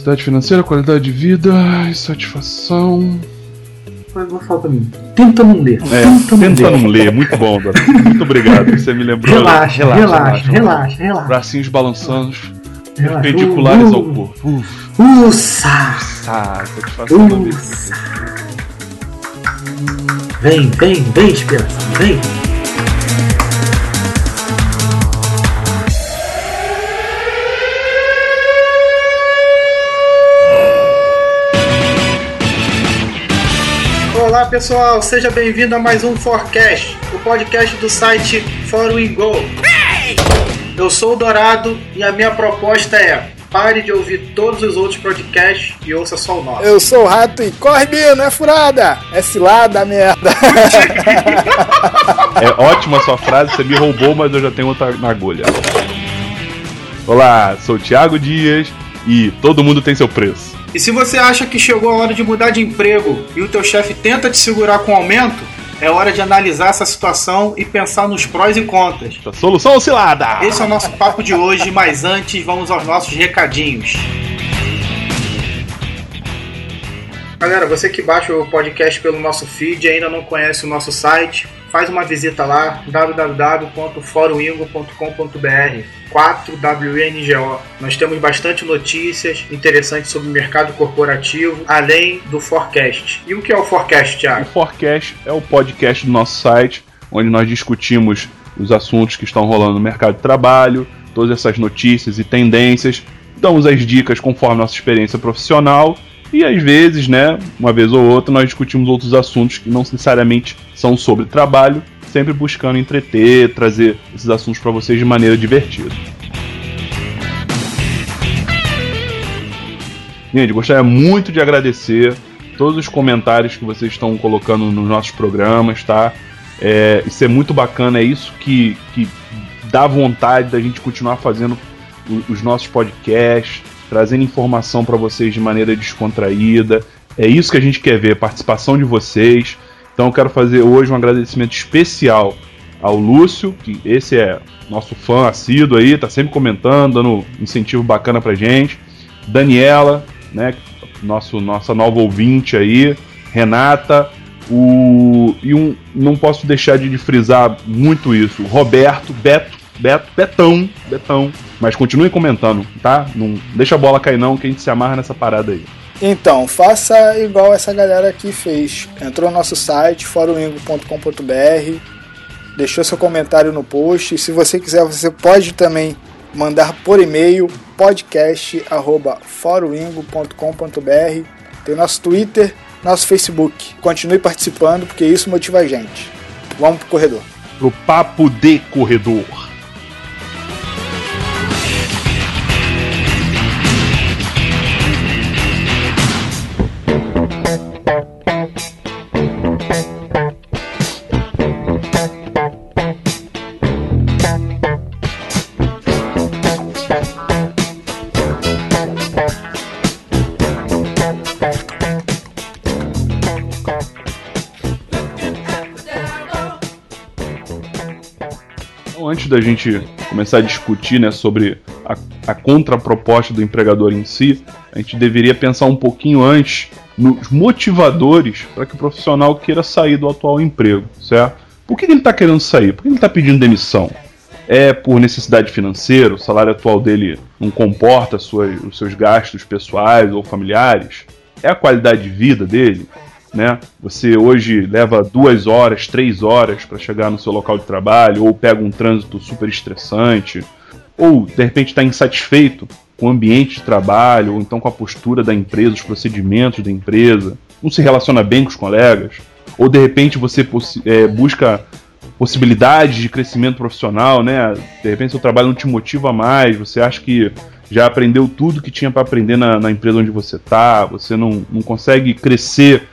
Cidade financeira, qualidade de vida e satisfação. Agora falta mim. Tenta não ler. É, tenta, tenta não ler. Muito bom, Dora. Muito obrigado. Você me lembrou. Relaxa, relaxa, relaxa, relaxa. relaxa. Bracinhos balançando, relaxa. perpendiculares uh, uh, ao corpo. Uh, Ussa! Satisfação Ussa. Vem, vem, vem, inspiração, vem. Olá pessoal, seja bem-vindo a mais um Forecast, o podcast do site Fórum Go. Eu sou o Dourado e a minha proposta é pare de ouvir todos os outros podcasts e ouça só o nosso. Eu sou o Rato e corre, Bino, é furada! É cilada, merda! é ótima a sua frase, você me roubou, mas eu já tenho outra na agulha. Olá, sou o Thiago Dias e todo mundo tem seu preço. E se você acha que chegou a hora de mudar de emprego e o teu chefe tenta te segurar com aumento, é hora de analisar essa situação e pensar nos prós e contras. Solução oscilada! Esse é o nosso papo de hoje, mas antes vamos aos nossos recadinhos. Galera, você que baixa o podcast pelo nosso feed e ainda não conhece o nosso site, faz uma visita lá, www.foroingo.com.br 4WNGO. Nós temos bastante notícias interessantes sobre o mercado corporativo, além do Forecast. E o que é o Forecast, Thiago? O Forecast é o podcast do nosso site, onde nós discutimos os assuntos que estão rolando no mercado de trabalho, todas essas notícias e tendências, damos as dicas conforme nossa experiência profissional e às vezes, né, uma vez ou outra, nós discutimos outros assuntos que não necessariamente são sobre trabalho, sempre buscando entreter, trazer esses assuntos para vocês de maneira divertida. Gente, gostaria muito de agradecer todos os comentários que vocês estão colocando nos nossos programas, tá? É, isso é muito bacana, é isso que, que dá vontade da gente continuar fazendo os nossos podcasts, trazendo informação para vocês de maneira descontraída. É isso que a gente quer ver, participação de vocês. Então eu quero fazer hoje um agradecimento especial ao Lúcio, que esse é nosso fã assíduo aí, tá sempre comentando, dando incentivo bacana pra gente. Daniela, né, nosso nossa nova ouvinte aí, Renata, o e um não posso deixar de frisar muito isso, Roberto, Beto, Beto, Betão, Betão, mas continue comentando, tá? Não deixa a bola cair não, que a gente se amarra nessa parada aí. Então, faça igual essa galera aqui fez. Entrou no nosso site, forumingo.com.br, deixou seu comentário no post. E se você quiser, você pode também mandar por e-mail podcast@forumingo.com.br. Tem nosso Twitter, nosso Facebook. Continue participando porque isso motiva a gente. Vamos pro corredor. Pro papo de corredor. Da gente começar a discutir né, sobre a, a contraproposta do empregador em si, a gente deveria pensar um pouquinho antes nos motivadores para que o profissional queira sair do atual emprego, certo? Por que ele está querendo sair? Por que ele está pedindo demissão? É por necessidade financeira? O salário atual dele não comporta suas, os seus gastos pessoais ou familiares? É a qualidade de vida dele? Né? Você hoje leva duas horas, três horas para chegar no seu local de trabalho, ou pega um trânsito super estressante, ou de repente está insatisfeito com o ambiente de trabalho, ou então com a postura da empresa, os procedimentos da empresa, não se relaciona bem com os colegas, ou de repente você é, busca possibilidades de crescimento profissional, né? De repente seu trabalho não te motiva mais, você acha que já aprendeu tudo que tinha para aprender na, na, empresa onde você está, você não, não consegue crescer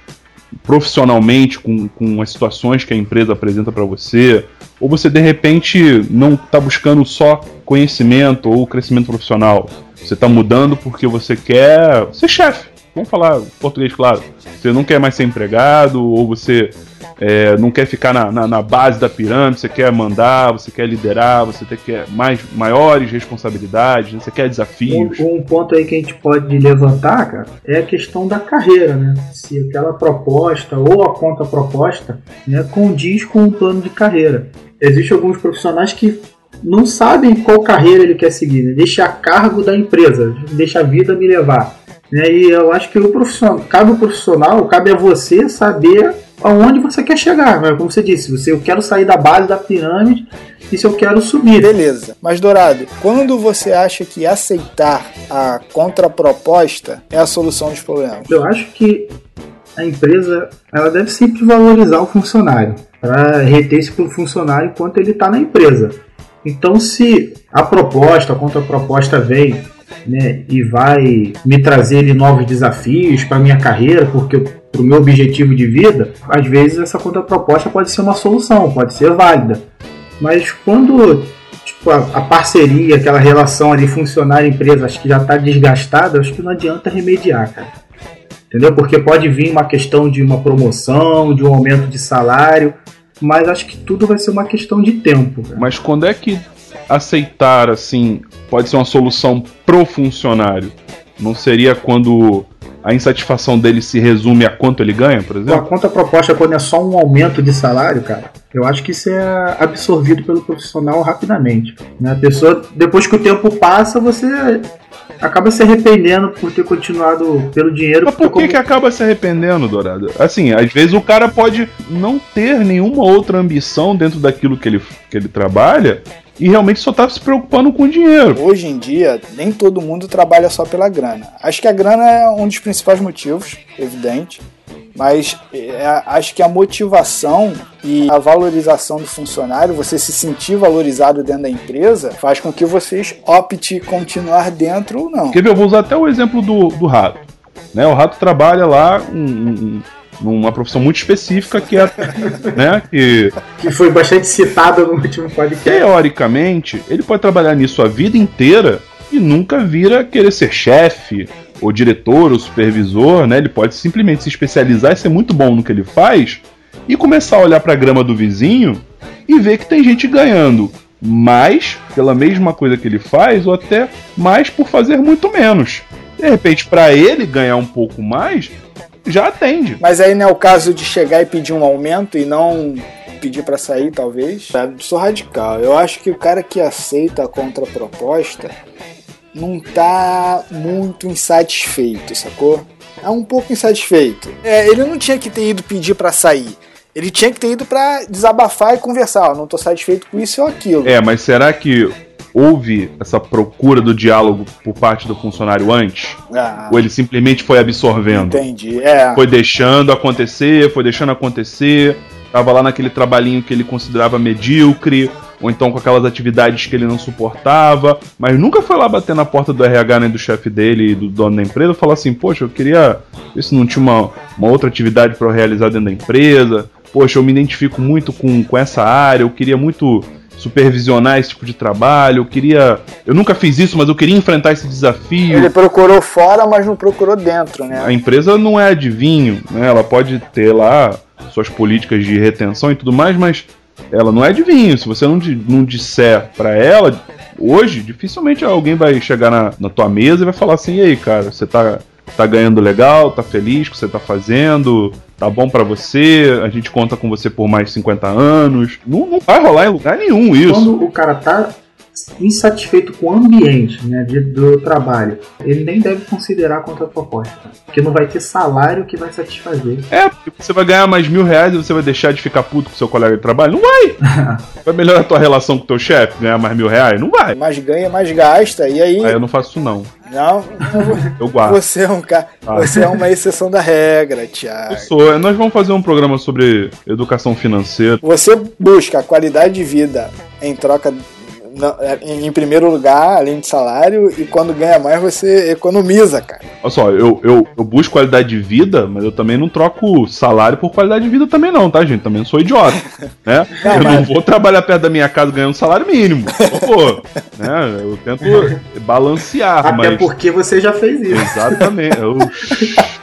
profissionalmente com, com as situações que a empresa apresenta para você, ou você de repente não está buscando só conhecimento ou crescimento profissional. Você está mudando porque você quer ser chefe, vamos falar português claro, você não quer mais ser empregado, ou você é, não quer ficar na, na, na, base da pirâmide, você quer mandar, você quer liderar, você quer mais, maiores responsabilidades, você quer desafios. Um, um, ponto aí que a gente pode levantar, cara, é a questão da carreira, né? Se aquela proposta ou a conta proposta né, condiz com o plano de carreira. Existem alguns profissionais que não sabem qual carreira ele quer seguir, né? deixa a cargo da empresa, deixa a vida me levar. Né? E eu acho que o profissional, cabe o profissional, cabe a você saber aonde você quer chegar. Né? Como você disse, você, eu quero sair da base da pirâmide e se eu quero subir. Beleza. Mas, Dourado, quando você acha que aceitar a contraproposta é a solução dos problemas? Eu acho que a empresa ela deve sempre valorizar o funcionário para reter esse funcionário enquanto ele está na empresa. Então, se a proposta, a contraproposta vem né, e vai me trazer novos desafios para minha carreira, porque para o meu objetivo de vida, às vezes essa contraproposta pode ser uma solução, pode ser válida. Mas quando tipo, a, a parceria, aquela relação ali funcionário-empresa, acho que já está desgastada, acho que não adianta remediar, cara. Entendeu? Porque pode vir uma questão de uma promoção, de um aumento de salário, mas acho que tudo vai ser uma questão de tempo. Cara. Mas quando é que aceitar assim pode ser uma solução pro funcionário? Não seria quando a insatisfação dele se resume a quanto ele ganha, por exemplo? A conta proposta quando é só um aumento de salário, cara, eu acho que isso é absorvido pelo profissional rapidamente. Né? A pessoa, depois que o tempo passa, você acaba se arrependendo por ter continuado pelo dinheiro. Mas por que, como... que acaba se arrependendo, Dourado? Assim, às vezes o cara pode não ter nenhuma outra ambição dentro daquilo que ele, que ele trabalha e realmente só tá se preocupando com o dinheiro. Hoje em dia, nem todo mundo trabalha só pela grana. Acho que a grana é um dos principais motivos, evidente. Mas é, acho que a motivação e a valorização do funcionário, você se sentir valorizado dentro da empresa, faz com que vocês opte continuar dentro ou não. Quer ver? Eu vou usar até o exemplo do, do rato. Né? O rato trabalha lá um, um, numa profissão muito específica que é, né, que que foi bastante citada no último podcast. Teoricamente, ele pode trabalhar nisso a vida inteira e nunca vira querer ser chefe ou diretor ou supervisor, né? Ele pode simplesmente se especializar e ser muito bom no que ele faz e começar a olhar para a grama do vizinho e ver que tem gente ganhando mais pela mesma coisa que ele faz ou até mais por fazer muito menos. De repente, para ele ganhar um pouco mais, já atende. Mas aí não é o caso de chegar e pedir um aumento e não pedir para sair, talvez. Eu sou radical. Eu acho que o cara que aceita a contraproposta não tá muito insatisfeito, sacou? É um pouco insatisfeito. É, ele não tinha que ter ido pedir para sair. Ele tinha que ter ido para desabafar e conversar. Ó, não tô satisfeito com isso ou aquilo. É, mas será que houve essa procura do diálogo por parte do funcionário antes? Ah, ou ele simplesmente foi absorvendo? Entendi. É. Foi deixando acontecer, foi deixando acontecer. Tava lá naquele trabalhinho que ele considerava medíocre, ou então com aquelas atividades que ele não suportava, mas nunca foi lá bater na porta do RH nem do chefe dele e do dono da empresa falar assim: Poxa, eu queria ver se não tinha uma, uma outra atividade para eu realizar dentro da empresa. Poxa, eu me identifico muito com, com essa área, eu queria muito supervisionar esse tipo de trabalho, eu queria. Eu nunca fiz isso, mas eu queria enfrentar esse desafio. Ele procurou fora, mas não procurou dentro, né? A empresa não é adivinho, né? Ela pode ter lá suas políticas de retenção e tudo mais, mas ela não é adivinho. Se você não, não disser para ela, hoje, dificilmente alguém vai chegar na, na tua mesa e vai falar assim: e aí, cara, você tá, tá ganhando legal, tá feliz com o que você tá fazendo, tá bom para você, a gente conta com você por mais 50 anos. Não, não vai rolar em lugar nenhum isso. Quando o cara tá insatisfeito com o ambiente né, de, do trabalho, ele nem deve considerar a contraproposta. Porque não vai ter salário que vai satisfazer. É, porque você vai ganhar mais mil reais e você vai deixar de ficar puto com seu colega de trabalho? Não vai! vai melhorar a tua relação com o teu chefe, ganhar mais mil reais? Não vai. Mais ganha, mais gasta, e aí. Aí eu não faço isso não. Não, eu guardo. Você é um cara. Ah. Você é uma exceção da regra, Thiago. Eu sou. Nós vamos fazer um programa sobre educação financeira. Você busca a qualidade de vida em troca é, em primeiro lugar, além de salário, e quando ganha mais você economiza, cara. Olha só, eu, eu, eu busco qualidade de vida, mas eu também não troco salário por qualidade de vida também não, tá, gente? Também não sou idiota, né? Não, eu mas... não vou trabalhar perto da minha casa ganhando um salário mínimo, favor. né? Eu tento balancear, Até mas... porque você já fez isso. Exatamente. Eu...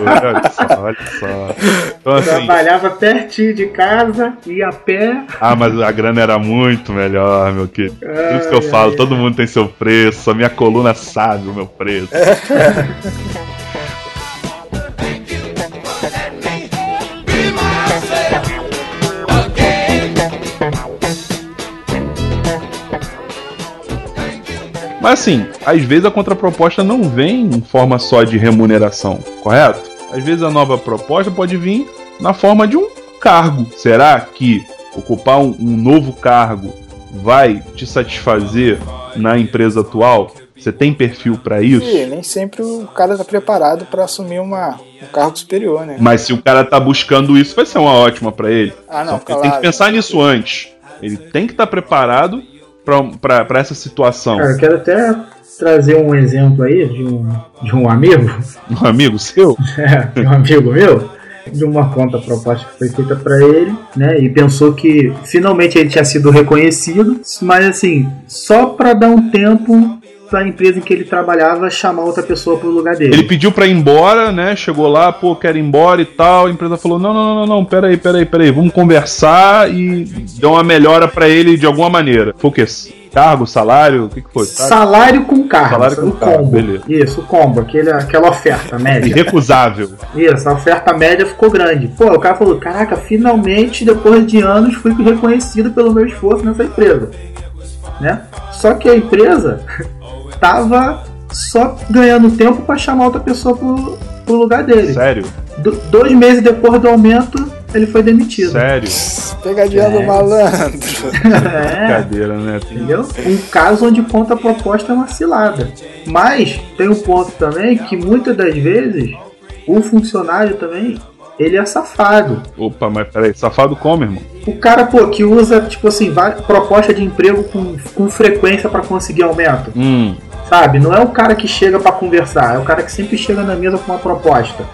olha só, olha só. Então, assim... Trabalhava pertinho de casa, ia a pé. Ah, mas a grana era muito melhor, meu querido. Por isso que eu falo, todo mundo tem seu preço, a minha coluna sabe o meu preço. Mas assim, às vezes a contraproposta não vem em forma só de remuneração, correto? Às vezes a nova proposta pode vir na forma de um cargo. Será que ocupar um, um novo cargo vai te satisfazer na empresa atual? Você tem perfil para isso? Sim, nem sempre o cara tá preparado para assumir uma, um cargo superior, né? Mas se o cara tá buscando isso, vai ser uma ótima para ele. Ah, não, claro. Tem que pensar nisso antes. Ele tem que estar tá preparado para essa situação. Cara, eu quero até trazer um exemplo aí de um, de um amigo. Um amigo seu? é, um amigo meu de uma conta proposta que foi feita para ele, né? E pensou que finalmente ele tinha sido reconhecido, mas assim, só para dar um tempo para a empresa em que ele trabalhava chamar outra pessoa pro lugar dele. Ele pediu para ir embora, né? Chegou lá, pô, quero ir embora e tal. A empresa falou: "Não, não, não, não, peraí, peraí, peraí, vamos conversar" e deu uma melhora para ele de alguma maneira. Foi o quê? Cargo, salário, o que, que foi? Salário com cargo. Salário com cargo, combo. beleza. Isso, o combo, aquele, aquela oferta média. Irrecusável. Isso, a oferta média ficou grande. Pô, o cara falou: caraca, finalmente, depois de anos, fui reconhecido pelo meu esforço nessa empresa. Né? Só que a empresa tava só ganhando tempo para chamar outra pessoa pro, pro lugar dele. Sério? Do, dois meses depois do aumento, ele foi demitido. Sério? Pegadinha é. do malandro. é. Brincadeira, né? Entendeu? Um caso onde conta proposta é uma cilada. Mas tem um ponto também que muitas das vezes o funcionário também ele é safado. Opa, mas peraí, safado como, irmão? O cara, pô, que usa, tipo assim, proposta de emprego com, com frequência para conseguir aumento. Hum. Sabe? Não é o cara que chega para conversar, é o cara que sempre chega na mesa com uma proposta.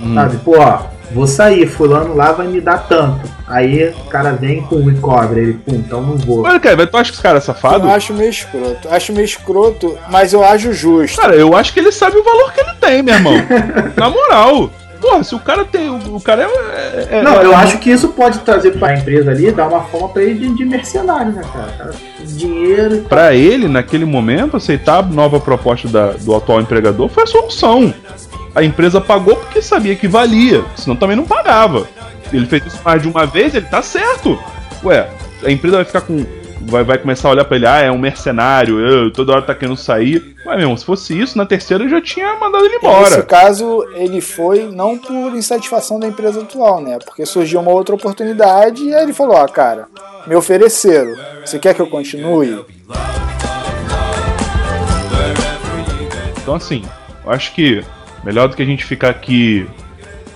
Hum. Sabe? Pô, ó, vou sair, fulano lá vai me dar tanto. Aí o cara vem com e cobra, ele, pum, então não vou. Olha, cara, tu acha que esse cara é safado? Eu acho meio escroto. Acho meio escroto, mas eu acho justo. Cara, eu acho que ele sabe o valor que ele tem, meu irmão. na moral. Porra, se o cara tem. O, cara é. é não, é, eu é, acho que isso pode trazer pra empresa ali, dar uma forma pra ele de, de mercenário, né, cara? cara dinheiro. Pra ele, naquele momento, aceitar a nova proposta da, do atual empregador foi a solução. A empresa pagou porque sabia que valia, senão também não pagava. Ele fez isso mais de uma vez, ele tá certo. Ué, a empresa vai ficar com vai, vai começar a olhar pra ele, ah, é um mercenário, eu, toda hora tá querendo sair. Mas mesmo, se fosse isso, na terceira eu já tinha mandado ele embora. Nesse caso, ele foi não por insatisfação da empresa atual, né? Porque surgiu uma outra oportunidade e aí ele falou, ó, ah, cara, me ofereceram, você quer que eu continue? Então assim, eu acho que melhor do que a gente ficar aqui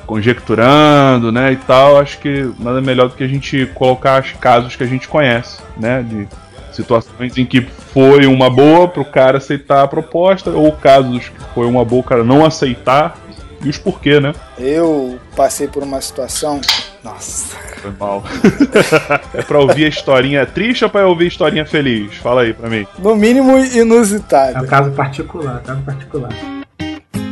conjecturando, né, e tal, acho que nada melhor do que a gente colocar os casos que a gente conhece, né, de situações em que foi uma boa pro cara aceitar a proposta, ou casos que foi uma boa o cara não aceitar, e os porquê, né? Eu passei por uma situação. Nossa. Foi mal. é pra ouvir a historinha triste ou pra ouvir a historinha feliz? Fala aí pra mim. No mínimo inusitado. É um caso particular, caso particular.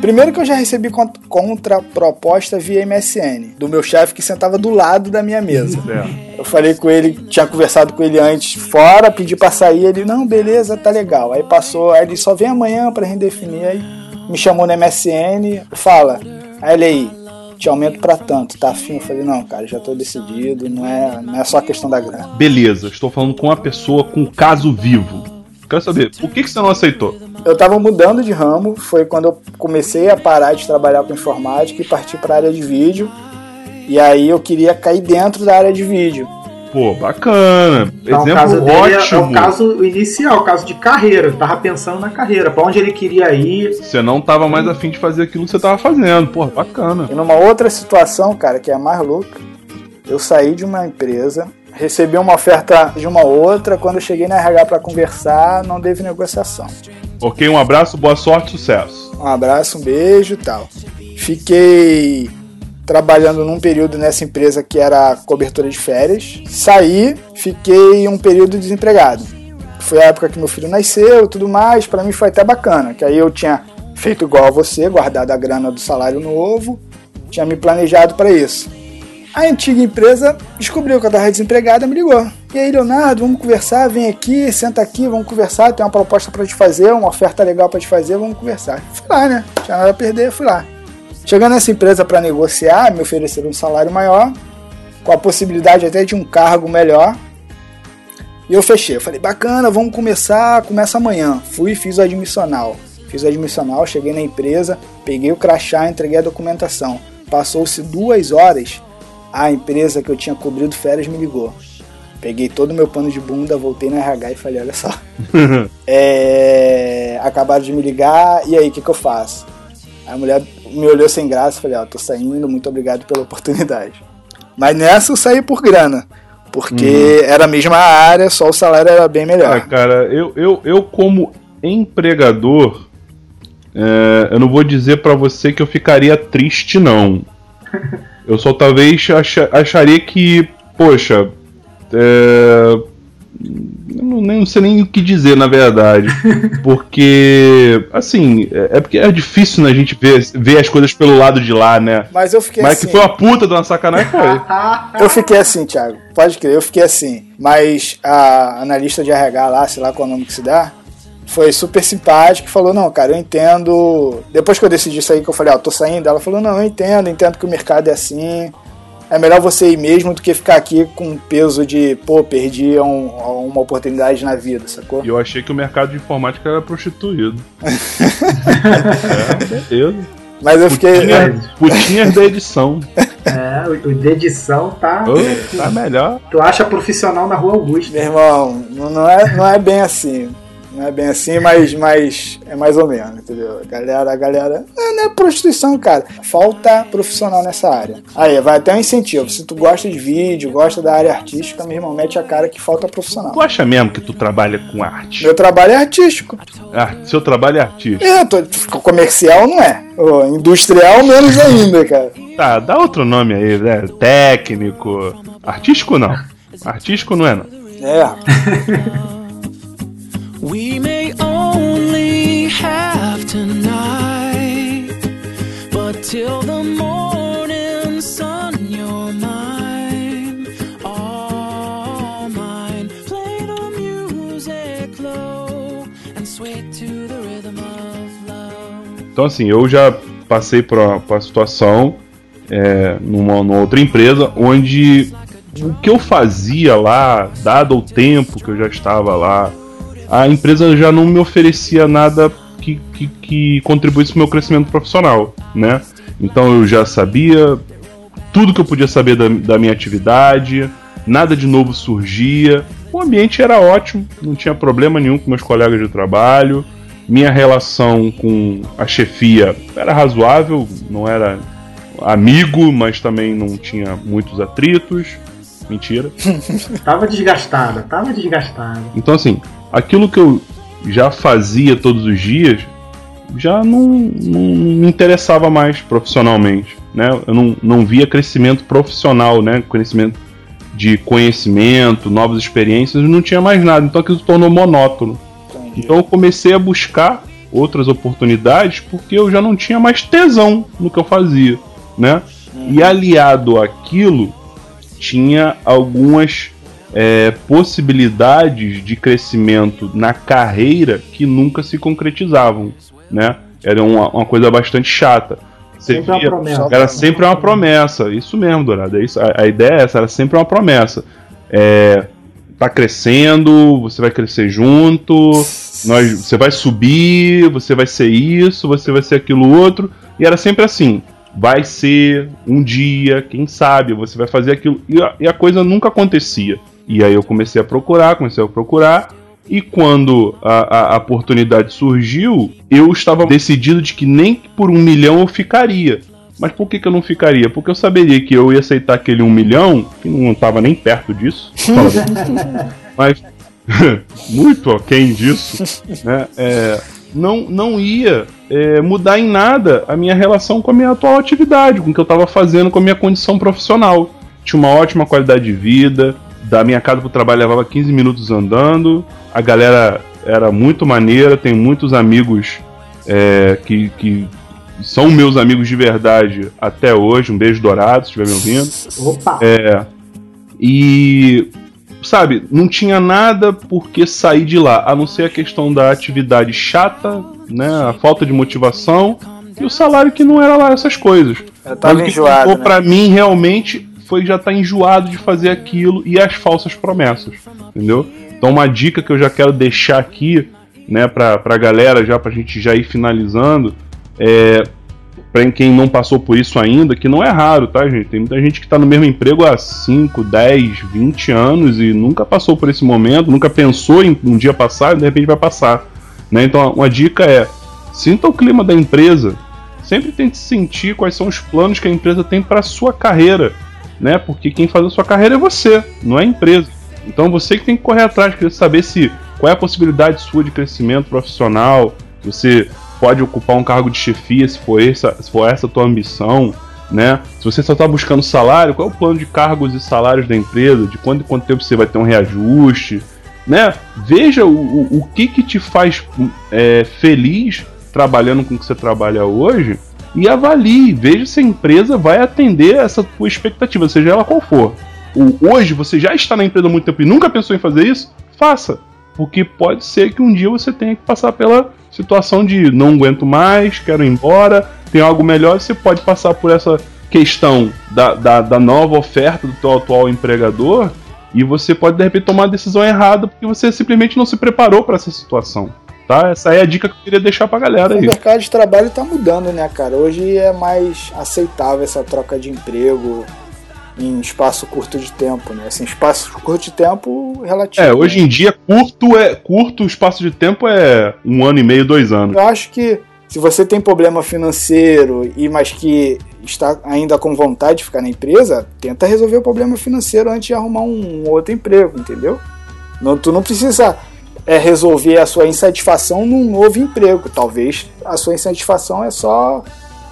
Primeiro que eu já recebi contraproposta via MSN, do meu chefe que sentava do lado da minha mesa. É. Eu falei com ele, tinha conversado com ele antes fora, pedi pra sair, ele, não, beleza, tá legal. Aí passou, aí ele só vem amanhã pra redefinir, aí me chamou no MSN, fala, aí ele aí, te aumento para tanto, tá afim? Eu falei, não, cara, já tô decidido, não é, não é só questão da grana. Beleza, estou falando com uma pessoa com caso vivo. Quero saber, por que, que você não aceitou? Eu tava mudando de ramo, foi quando eu comecei a parar de trabalhar com informática e partir para a área de vídeo. E aí eu queria cair dentro da área de vídeo. Pô, bacana. Então, Exemplo o caso ótimo. É, o caso inicial, o caso de carreira. Eu tava pensando na carreira, para onde ele queria ir. Você não tava mais afim de fazer aquilo que você tava fazendo. Pô, bacana. E numa outra situação, cara, que é a mais louca, Eu saí de uma empresa, recebi uma oferta de uma outra, quando cheguei na RH para conversar, não teve negociação. Ok, um abraço, boa sorte, sucesso. Um abraço, um beijo e tal. Fiquei trabalhando num período nessa empresa que era cobertura de férias. Saí, fiquei um período desempregado. Foi a época que meu filho nasceu e tudo mais, para mim foi até bacana, que aí eu tinha feito igual a você, guardado a grana do salário novo, tinha me planejado para isso. A antiga empresa descobriu que eu estava desempregado e me ligou. E aí, Leonardo, vamos conversar, vem aqui, senta aqui, vamos conversar, tem uma proposta para te fazer, uma oferta legal para te fazer, vamos conversar. Fui lá, né? Não tinha nada a perder, fui lá. Chegando nessa empresa para negociar, me ofereceram um salário maior, com a possibilidade até de um cargo melhor. E eu fechei. Eu falei, bacana, vamos começar, começa amanhã. Fui e fiz o admissional. Fiz o admissional, cheguei na empresa, peguei o crachá, entreguei a documentação. Passou-se duas horas, a empresa que eu tinha cobrido férias me ligou. Peguei todo o meu pano de bunda, voltei na RH e falei, olha só. é, acabaram de me ligar, e aí, o que, que eu faço? A mulher me olhou sem graça e falei, ó, oh, tô saindo, muito obrigado pela oportunidade. Mas nessa eu saí por grana. Porque uhum. era a mesma área, só o salário era bem melhor. Ah, cara, eu, eu, eu como empregador, é, eu não vou dizer para você que eu ficaria triste, não. Eu só talvez acharia que, poxa, é, eu não, nem, não sei nem o que dizer, na verdade. Porque, assim, é, é porque é difícil né, a gente ver, ver as coisas pelo lado de lá, né? Mas eu fiquei Mas assim. que foi uma puta de uma sacanagem, foi. eu fiquei assim, Thiago. Pode crer, eu fiquei assim. Mas a analista de RH lá, sei lá qual é o nome que se dá, foi super simpática e falou: Não, cara, eu entendo. Depois que eu decidi sair, que eu falei: Ó, ah, tô saindo, ela falou: Não, eu entendo, entendo que o mercado é assim. É melhor você ir mesmo do que ficar aqui com o peso de, pô, perdi um, uma oportunidade na vida, sacou? E eu achei que o mercado de informática era prostituído. é, beleza. Mas eu fiquei. Putinhas da edição. É, o, de edição tá. Oh, tá melhor. Tu acha profissional na rua Augusta. Meu irmão, não é, não é bem assim. Não é bem assim, mas, mas é mais ou menos, entendeu? A galera, a galera. Não, não é prostituição, cara. Falta profissional nessa área. Aí, vai até um incentivo. Se tu gosta de vídeo, gosta da área artística, meu irmão, mete a cara que falta profissional. Tu acha mesmo que tu trabalha com arte? Meu trabalho é artístico. Ah, seu trabalho é artístico. É, tô, comercial não é. industrial menos ainda, cara. Tá, dá outro nome aí, né? Técnico. Artístico não. Artístico não é, não. É. We may only have tonight, but till the morning sun, you're mine, all mine. Play the music low and sweet to the rhythm of love. Então, assim, eu já passei por uma situação é, numa, numa outra empresa onde o que eu fazia lá, dado o tempo que eu já estava lá, a empresa já não me oferecia nada que, que, que contribuísse para o meu crescimento profissional, né? Então eu já sabia tudo que eu podia saber da, da minha atividade, nada de novo surgia. O ambiente era ótimo, não tinha problema nenhum com meus colegas de trabalho. Minha relação com a chefia era razoável, não era amigo, mas também não tinha muitos atritos. Mentira. tava desgastada, tava desgastada. Então, assim, aquilo que eu já fazia todos os dias já não, não me interessava mais profissionalmente, né? Eu não, não via crescimento profissional, né? Crescimento de conhecimento, novas experiências, não tinha mais nada. Então aquilo se tornou monótono. Entendi. Então eu comecei a buscar outras oportunidades porque eu já não tinha mais tesão no que eu fazia, né? Uhum. E aliado àquilo, tinha algumas é, possibilidades de crescimento na carreira que nunca se concretizavam, né? Era uma, uma coisa bastante chata. Você sempre via, promessa, era sempre uma promessa, isso mesmo, Dourado. É isso, a, a, ideia é essa, era sempre uma promessa. É, tá crescendo, você vai crescer junto, nós, você vai subir, você vai ser isso, você vai ser aquilo outro. E era sempre assim vai ser um dia, quem sabe, você vai fazer aquilo. E a, e a, coisa nunca acontecia. E aí eu comecei a procurar, comecei a procurar. E quando a, a, oportunidade surgiu, eu estava decidido de que nem por um milhão eu ficaria. Mas por que, que eu não ficaria? Porque eu saberia que eu ia aceitar aquele um milhão, que não estava nem perto disso, mas muito aquém disso, né? É, não, não ia é, mudar em nada a minha relação com a minha atual atividade, com o que eu estava fazendo com a minha condição profissional. Tinha uma ótima qualidade de vida, da minha casa para o trabalho levava 15 minutos andando, a galera era muito maneira, tem muitos amigos é, que, que são meus amigos de verdade até hoje. Um beijo dourado, se estiver me ouvindo. Opa! É, e, sabe, não tinha nada por que sair de lá, a não ser a questão da atividade chata, né, a falta de motivação e o salário que não era lá essas coisas. Eu tava Mas o que enjoado, ficou né? pra mim realmente foi já estar enjoado de fazer aquilo e as falsas promessas, entendeu? Então uma dica que eu já quero deixar aqui, né, pra, pra galera, já pra gente já ir finalizando, é pra quem não passou por isso ainda, que não é raro, tá, gente? Tem muita gente que tá no mesmo emprego há 5, 10, 20 anos e nunca passou por esse momento, nunca pensou em um dia passar e de repente vai passar. Né? Então uma dica é, sinta o clima da empresa, sempre tente sentir quais são os planos que a empresa tem para sua carreira, né? Porque quem faz a sua carreira é você, não é a empresa. Então você que tem que correr atrás, querer saber se qual é a possibilidade sua de crescimento profissional, você pode ocupar um cargo de chefia se for essa, se for essa a tua ambição, né? Se você só está buscando salário, qual é o plano de cargos e salários da empresa, de quanto quanto tempo você vai ter um reajuste, né? Veja o, o, o que que te faz é, feliz trabalhando com o que você trabalha hoje e avalie, veja se a empresa vai atender essa tua expectativa, seja ela qual for. Hoje você já está na empresa há muito tempo e nunca pensou em fazer isso? Faça, porque pode ser que um dia você tenha que passar pela situação de não aguento mais, quero ir embora, tem algo melhor, você pode passar por essa questão da, da, da nova oferta do teu atual empregador e você pode de repente tomar a decisão errada porque você simplesmente não se preparou para essa situação. Tá? Essa é a dica que eu queria deixar pra galera O aí. mercado de trabalho tá mudando, né, cara? Hoje é mais aceitável essa troca de emprego em espaço curto de tempo, né? Assim, espaço curto de tempo relativo. É, hoje em dia curto é curto o espaço de tempo é um ano e meio, dois anos. Eu acho que se você tem problema financeiro e mas que está ainda com vontade de ficar na empresa, tenta resolver o problema financeiro antes de arrumar um outro emprego, entendeu? Não, tu não precisa é, resolver a sua insatisfação num novo emprego. Talvez a sua insatisfação é só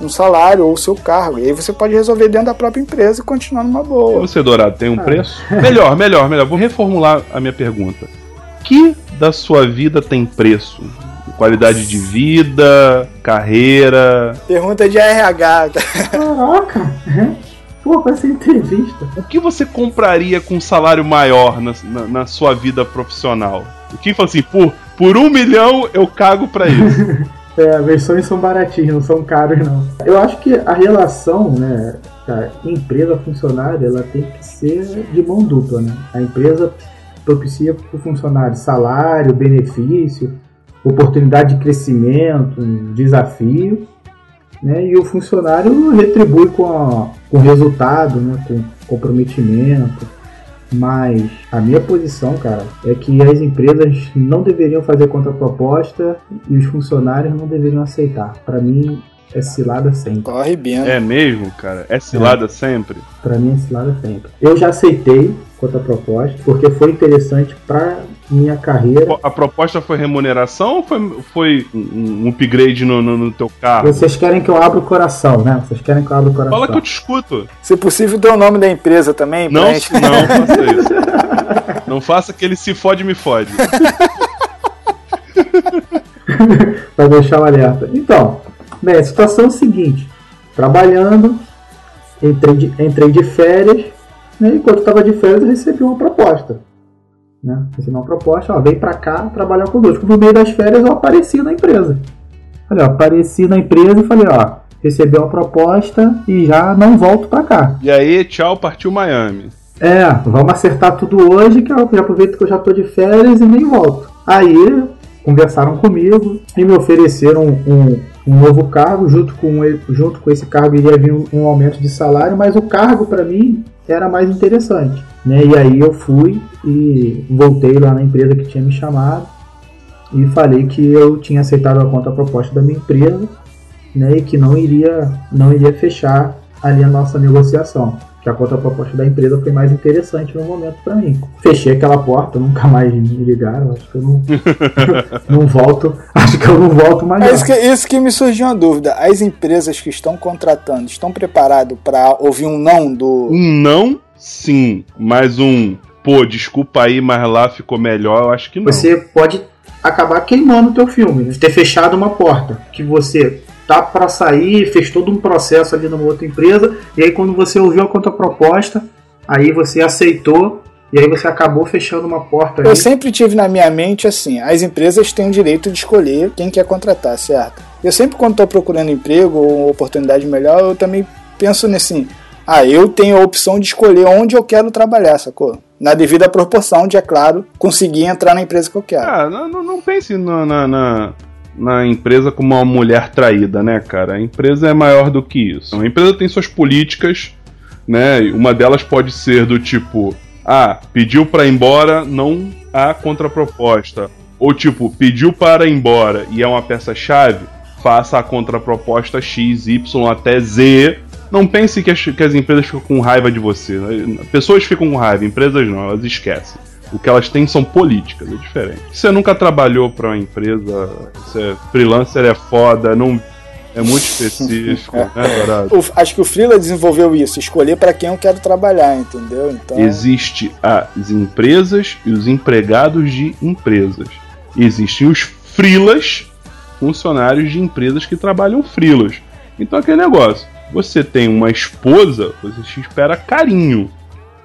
um salário ou o seu cargo. E aí você pode resolver dentro da própria empresa e continuar numa E boa. você, Dourado, tem um preço? Melhor, melhor, melhor. Vou reformular a minha pergunta. Que da sua vida tem preço? Qualidade de vida, carreira. Pergunta de RH. Caraca! Pô, ser entrevista. O que você compraria com um salário maior na, na, na sua vida profissional? O que fala assim, por, por um milhão eu cago pra isso. É, versões são baratinhas, não são caras não. Eu acho que a relação, né, da empresa-funcionário, ela tem que ser de mão dupla, né? A empresa propicia para o funcionário salário, benefício, oportunidade de crescimento, um desafio, né? E o funcionário retribui com, a, com resultado, né? Com comprometimento. Mas a minha posição, cara, é que as empresas não deveriam fazer contraproposta e os funcionários não deveriam aceitar. Pra mim é cilada sempre. Corre bem. É mesmo, cara? É cilada sempre? Pra mim é cilada sempre. Eu já aceitei contraproposta porque foi interessante pra minha carreira. A proposta foi remuneração ou foi, foi um, upgrade no, no, no teu carro? Vocês querem que eu abra o coração, né? Vocês querem que eu abra o coração. Fala que eu te escuto. Se possível, dê o nome da empresa também. pra Não, gente- não faça isso. Não faça aquele se fode, me fode. para deixar o alerta. Então, bem, a situação é o seguinte: trabalhando, entrei de, entrei de férias, né, enquanto estava de férias eu recebi uma proposta. Né? Recebi uma proposta, ó, vem para cá trabalhar conosco. No meio das férias eu apareci na empresa. Falei, ó, apareci na empresa e falei, ó, recebi uma proposta e já não volto para cá. E aí, tchau, partiu Miami. É, vamos acertar tudo hoje, que eu já aproveito que eu já tô de férias e nem volto. Aí conversaram comigo e me ofereceram um, um novo cargo, junto com, junto com esse cargo iria vir um, um aumento de salário, mas o cargo para mim era mais interessante. Né? E aí eu fui e voltei lá na empresa que tinha me chamado e falei que eu tinha aceitado a contraproposta da minha empresa né, e que não iria, não iria fechar ali a nossa negociação. Que a contraproposta da empresa foi mais interessante no momento para mim. Fechei aquela porta, nunca mais me ligaram. Acho que eu não, não volto. Acho que eu não volto mais. É isso que, isso que me surgiu uma dúvida. As empresas que estão contratando estão preparadas para ouvir um não do. Um não, sim. Mas um, pô, desculpa aí, mas lá ficou melhor, eu acho que não. Você pode acabar queimando o teu filme, né? ter fechado uma porta que você tá para sair, fez todo um processo ali numa outra empresa, e aí quando você ouviu a contraproposta, aí você aceitou e aí você acabou fechando uma porta. Eu sempre tive na minha mente assim: as empresas têm o direito de escolher quem quer contratar, certo? Eu sempre, quando estou procurando emprego ou oportunidade melhor, eu também penso assim: ah, eu tenho a opção de escolher onde eu quero trabalhar, sacou? Na devida proporção de, é claro, conseguir entrar na empresa que eu quero. Ah, não, não, não pense na, na, na, na empresa como uma mulher traída, né, cara? A empresa é maior do que isso. A empresa tem suas políticas, né? Uma delas pode ser do tipo: ah, pediu para ir embora, não há contraproposta. Ou tipo, pediu para ir embora e é uma peça-chave, faça a contraproposta X, Y até Z. Não pense que as, que as empresas ficam com raiva de você. Pessoas ficam com raiva, empresas não, elas esquecem. O que elas têm são políticas, é diferente. Você nunca trabalhou para uma empresa, você é freelancer é foda, não é muito específico, né, Dourado? O- acho que o Freela desenvolveu isso, escolher para quem eu quero trabalhar, entendeu? Então, Existe as empresas e os empregados de empresas. Existem os frilas, funcionários de empresas que trabalham frilas. Então aquele negócio, você tem uma esposa, você espera carinho.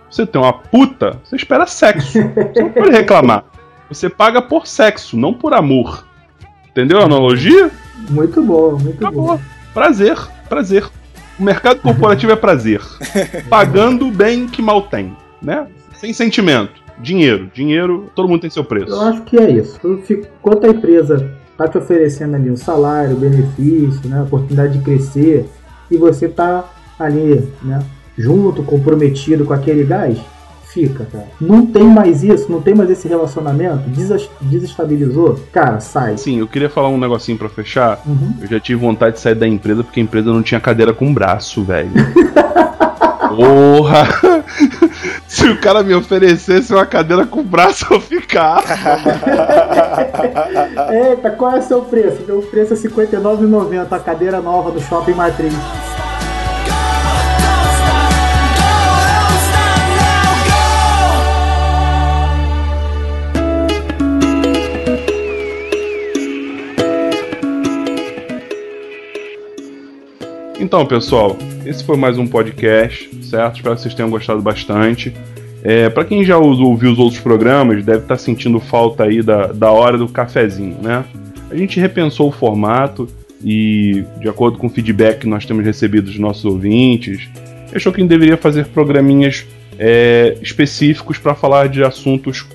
Você tem uma puta, você espera sexo. Você não pode reclamar. Você paga por sexo, não por amor. Entendeu a analogia? Muito bom, muito Acabou. bom. Prazer, prazer. O mercado corporativo é prazer. Pagando bem que mal tem, né? Sem sentimento. Dinheiro. Dinheiro, todo mundo tem seu Eu preço. acho que é isso. Eu Enquanto a empresa está te oferecendo ali um salário, benefício, né, oportunidade de crescer, e você tá ali, né, junto, comprometido com aquele gás, fica, cara. Não tem mais isso, não tem mais esse relacionamento, desestabilizou, cara, sai. Sim, eu queria falar um negocinho pra fechar. Uhum. Eu já tive vontade de sair da empresa porque a empresa não tinha cadeira com braço, velho. Porra! O cara me oferecesse uma cadeira com braço, eu ficava. Eita, qual é o seu preço? Meu preço é R$ 59,90, a cadeira nova do Shopping Matriz. Então, pessoal, esse foi mais um podcast, certo? Espero que vocês tenham gostado bastante. É, para quem já ouviu os outros programas, deve estar sentindo falta aí da, da hora do cafezinho, né? A gente repensou o formato e, de acordo com o feedback que nós temos recebido dos nossos ouvintes, achou que a gente deveria fazer programinhas é, específicos para falar de assuntos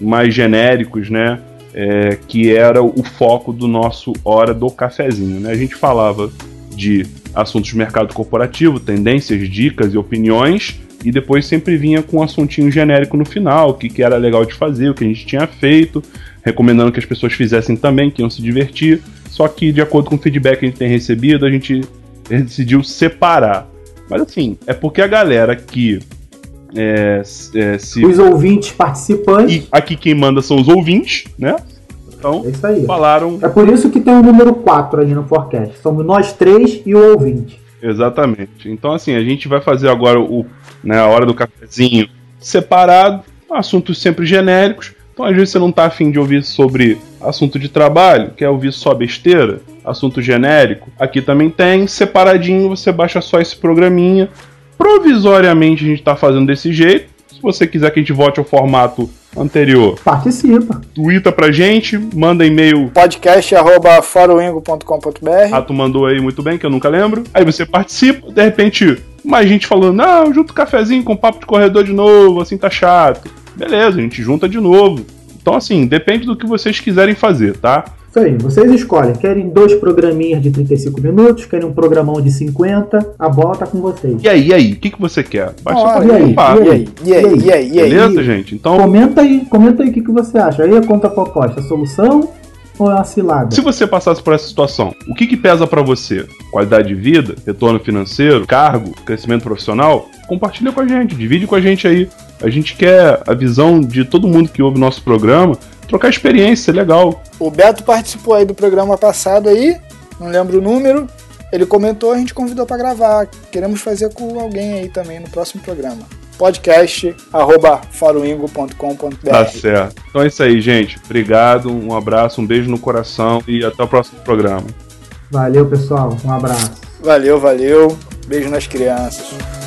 mais genéricos, né? É, que era o foco do nosso Hora do Cafezinho, né? A gente falava de assuntos de mercado corporativo, tendências, dicas e opiniões, e depois sempre vinha com um assuntinho genérico no final, o que, que era legal de fazer, o que a gente tinha feito, recomendando que as pessoas fizessem também, que iam se divertir. Só que, de acordo com o feedback que a gente tem recebido, a gente decidiu separar. Mas assim, é porque a galera que é, é, se. Os ouvintes participantes, E aqui quem manda são os ouvintes, né? Então, é isso aí. falaram É por isso que tem o número 4 ali no forecast. Somos nós três e o ouvinte. Exatamente. Então, assim, a gente vai fazer agora o, né, a hora do cafezinho separado, assuntos sempre genéricos. Então, às vezes, você não tá afim de ouvir sobre assunto de trabalho, quer ouvir só besteira, assunto genérico. Aqui também tem, separadinho, você baixa só esse programinha. Provisoriamente a gente tá fazendo desse jeito. Se você quiser que a gente volte ao formato anterior, Participa. twitta pra gente, manda e-mail podcast.foroingo.com.br Rato mandou aí muito bem, que eu nunca lembro. Aí você participa, de repente, mais gente falando, não, junta o cafezinho com papo de corredor de novo, assim tá chato. Beleza, a gente junta de novo. Então, assim, depende do que vocês quiserem fazer, tá? Isso aí, vocês escolhem. Querem dois programinhas de 35 minutos? Querem um programão de 50? A bola tá com vocês. E aí, e aí, o que, que você quer? Baixa Ah, pra e aí, um papo, e E aí, e aí, e aí, e aí? Beleza, gente? Então, Comenta aí, comenta aí o que, que você acha. Aí a conta proposta, solução ou é uma cilada? Se você passasse por essa situação, o que, que pesa para você? Qualidade de vida, retorno financeiro, cargo, crescimento profissional? Compartilha com a gente, divide com a gente aí. A gente quer a visão de todo mundo que ouve nosso programa, trocar experiência, legal. O Beto participou aí do programa passado aí, não lembro o número. Ele comentou, a gente convidou para gravar. Queremos fazer com alguém aí também no próximo programa. Podcast arroba faroingo.com.br. Tá certo. Então é isso aí, gente. Obrigado, um abraço, um beijo no coração e até o próximo programa. Valeu, pessoal. Um abraço. Valeu, valeu. Beijo nas crianças.